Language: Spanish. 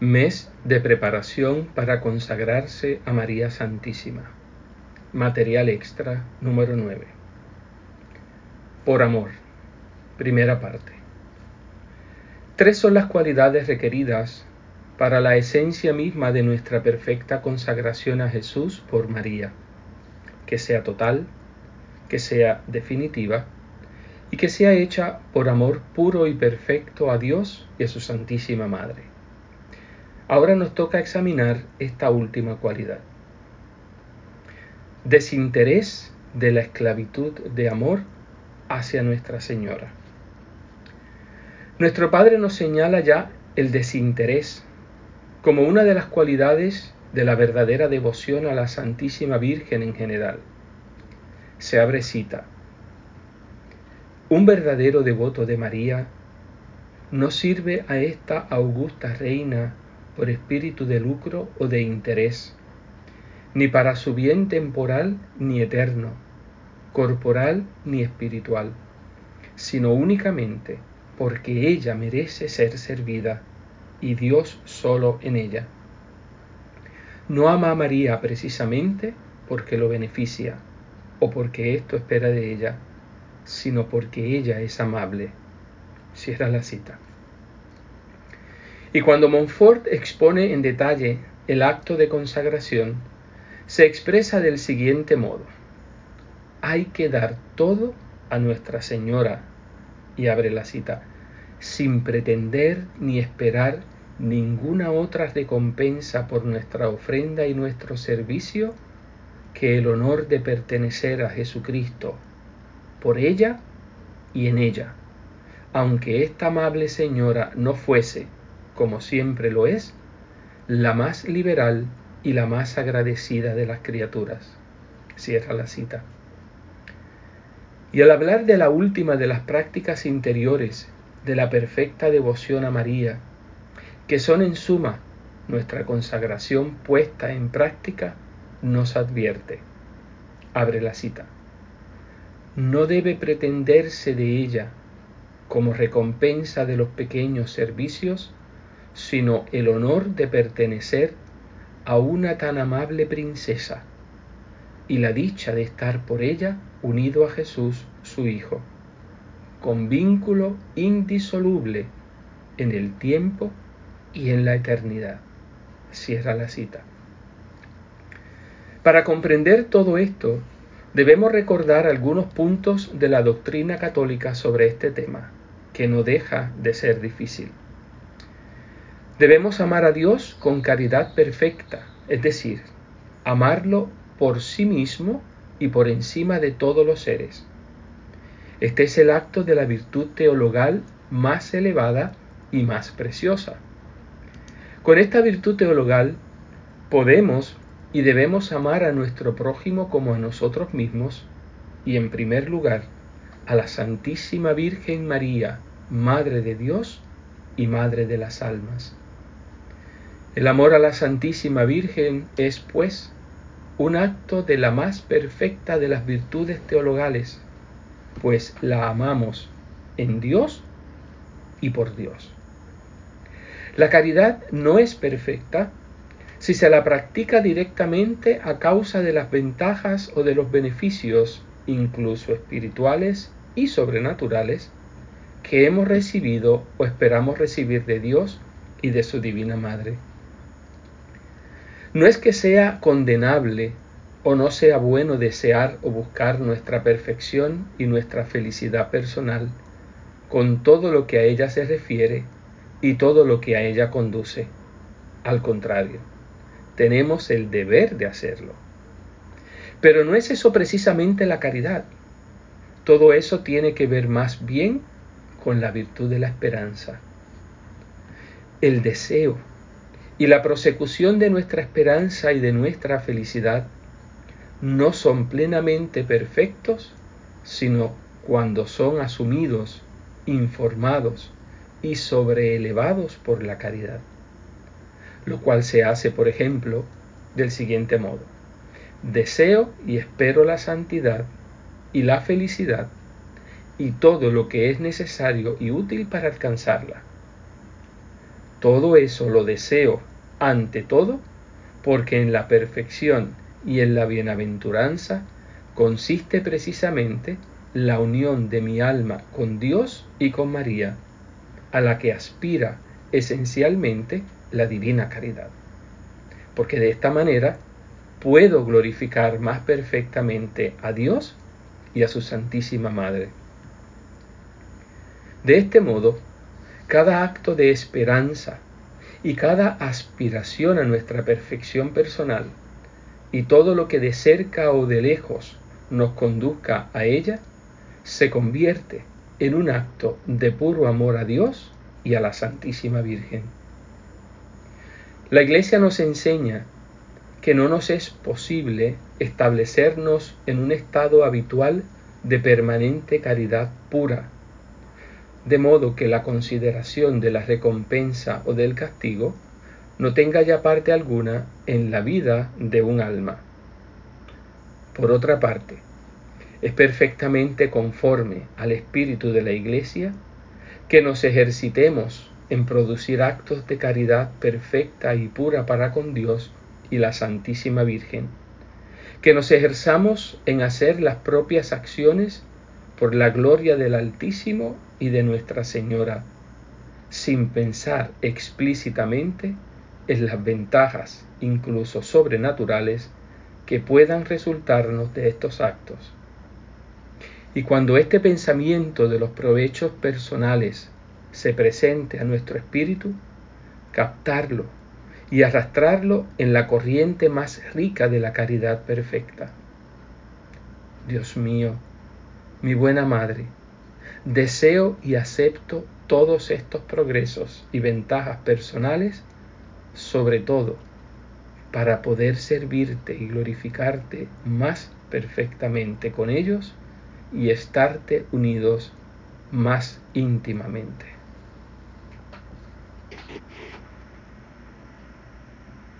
Mes de preparación para consagrarse a María Santísima. Material extra número 9. Por amor. Primera parte. Tres son las cualidades requeridas para la esencia misma de nuestra perfecta consagración a Jesús por María, que sea total, que sea definitiva y que sea hecha por amor puro y perfecto a Dios y a su Santísima Madre. Ahora nos toca examinar esta última cualidad. Desinterés de la esclavitud de amor hacia Nuestra Señora. Nuestro Padre nos señala ya el desinterés como una de las cualidades de la verdadera devoción a la Santísima Virgen en general. Se abre cita. Un verdadero devoto de María no sirve a esta augusta reina por espíritu de lucro o de interés, ni para su bien temporal ni eterno, corporal ni espiritual, sino únicamente porque ella merece ser servida y Dios solo en ella. No ama a María precisamente porque lo beneficia o porque esto espera de ella, sino porque ella es amable. Cierra la cita. Y cuando Montfort expone en detalle el acto de consagración, se expresa del siguiente modo. Hay que dar todo a Nuestra Señora, y abre la cita, sin pretender ni esperar ninguna otra recompensa por nuestra ofrenda y nuestro servicio que el honor de pertenecer a Jesucristo, por ella y en ella, aunque esta amable señora no fuese como siempre lo es, la más liberal y la más agradecida de las criaturas. Cierra la cita. Y al hablar de la última de las prácticas interiores de la perfecta devoción a María, que son en suma nuestra consagración puesta en práctica, nos advierte. Abre la cita. No debe pretenderse de ella, como recompensa de los pequeños servicios, sino el honor de pertenecer a una tan amable princesa y la dicha de estar por ella unido a Jesús su Hijo, con vínculo indisoluble en el tiempo y en la eternidad. Cierra la cita. Para comprender todo esto, debemos recordar algunos puntos de la doctrina católica sobre este tema, que no deja de ser difícil. Debemos amar a Dios con caridad perfecta, es decir, amarlo por sí mismo y por encima de todos los seres. Este es el acto de la virtud teologal más elevada y más preciosa. Con esta virtud teologal podemos y debemos amar a nuestro prójimo como a nosotros mismos y en primer lugar a la Santísima Virgen María, Madre de Dios y Madre de las almas. El amor a la Santísima Virgen es, pues, un acto de la más perfecta de las virtudes teologales, pues la amamos en Dios y por Dios. La caridad no es perfecta si se la practica directamente a causa de las ventajas o de los beneficios, incluso espirituales y sobrenaturales, que hemos recibido o esperamos recibir de Dios y de su Divina Madre. No es que sea condenable o no sea bueno desear o buscar nuestra perfección y nuestra felicidad personal con todo lo que a ella se refiere y todo lo que a ella conduce. Al contrario, tenemos el deber de hacerlo. Pero no es eso precisamente la caridad. Todo eso tiene que ver más bien con la virtud de la esperanza. El deseo y la prosecución de nuestra esperanza y de nuestra felicidad no son plenamente perfectos, sino cuando son asumidos, informados y sobreelevados por la caridad, lo cual se hace, por ejemplo, del siguiente modo. Deseo y espero la santidad y la felicidad y todo lo que es necesario y útil para alcanzarla Todo eso lo deseo ante todo porque en la perfección y en la bienaventuranza consiste precisamente la unión de mi alma con Dios y con María, a la que aspira esencialmente la divina caridad. Porque de esta manera puedo glorificar más perfectamente a Dios y a su Santísima Madre. De este modo, cada acto de esperanza y cada aspiración a nuestra perfección personal y todo lo que de cerca o de lejos nos conduzca a ella, se convierte en un acto de puro amor a Dios y a la Santísima Virgen. La Iglesia nos enseña que no nos es posible establecernos en un estado habitual de permanente caridad pura, de modo que la consideración de la recompensa o del castigo no tenga ya parte alguna en la vida de un alma. Por otra parte, es perfectamente conforme al espíritu de la Iglesia que nos ejercitemos en producir actos de caridad perfecta y pura para con Dios y la Santísima Virgen, que nos ejerzamos en hacer las propias acciones por la gloria del Altísimo y de Nuestra Señora, sin pensar explícitamente en las ventajas, incluso sobrenaturales, que puedan resultarnos de estos actos. Y cuando este pensamiento de los provechos personales se presente a nuestro espíritu, captarlo y arrastrarlo en la corriente más rica de la caridad perfecta. Dios mío, mi buena Madre, deseo y acepto todos estos progresos y ventajas personales sobre todo para poder servirte y glorificarte más perfectamente con ellos y estarte unidos más íntimamente.